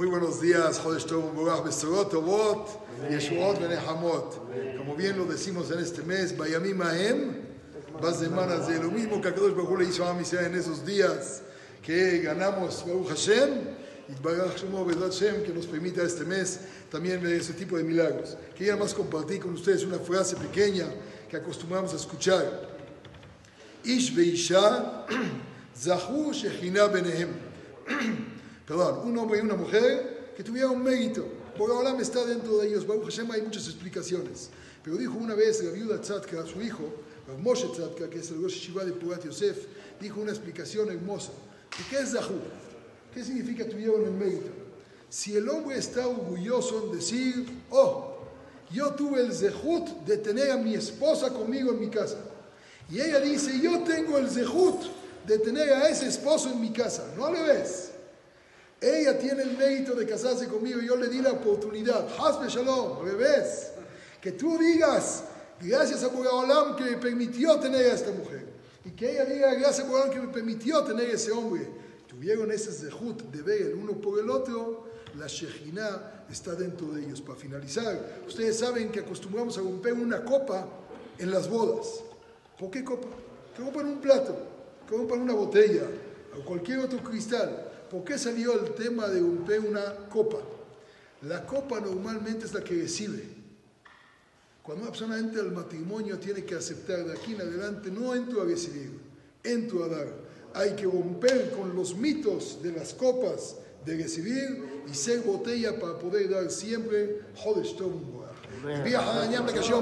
Muy buenos días. Como bien lo decimos en este mes, de lo mismo que Akadosh Baruch Hu le hizo a Israel en esos días que ganamos Baruch Hashem, y Hashem, que nos permita este mes también ver ese tipo de milagros. Quería más compartir con ustedes una frase pequeña que acostumbramos a escuchar. Ish Veisha, Zahu Shechina Benehem. Perdón, un hombre y una mujer que tuvieron un mérito. Por ahora me está dentro de ellos. Baruch Hashem hay muchas explicaciones. Pero dijo una vez la viuda Tzadka, su hijo, Moshe Tzadka, que es el Rosh Shiva de Purat Yosef, dijo una explicación hermosa. ¿Y qué es Zahu? ¿Qué significa tuvieron el mérito? Si el hombre está orgulloso en decir, oh, yo tuve el zehut de tener a mi esposa conmigo en mi casa. Y ella dice, yo tengo el zehut de tener a ese esposo en mi casa. No le ves. Ella tiene el mérito de casarse conmigo. Yo le di la oportunidad. Hasbe Shalom, revés. Que tú digas, gracias a Bogaolam que me permitió tener a esta mujer. Y que ella diga, gracias a Bogaolam que me permitió tener a ese hombre. Tuvieron ese zehut de ver el uno por el otro. La Shejina está dentro de ellos. Para finalizar, ustedes saben que acostumbramos a romper una copa en las bodas. ¿Por qué copa? Que rompan un plato, que rompan una botella o cualquier otro cristal. ¿Por qué salió el tema de romper una copa? La copa normalmente es la que recibe. Cuando una persona entra al matrimonio tiene que aceptar de aquí en adelante, no entro a recibir, entro a dar. Hay que romper con los mitos de las copas de recibir y ser botella para poder dar siempre. Jodesh Tov Viaja que yo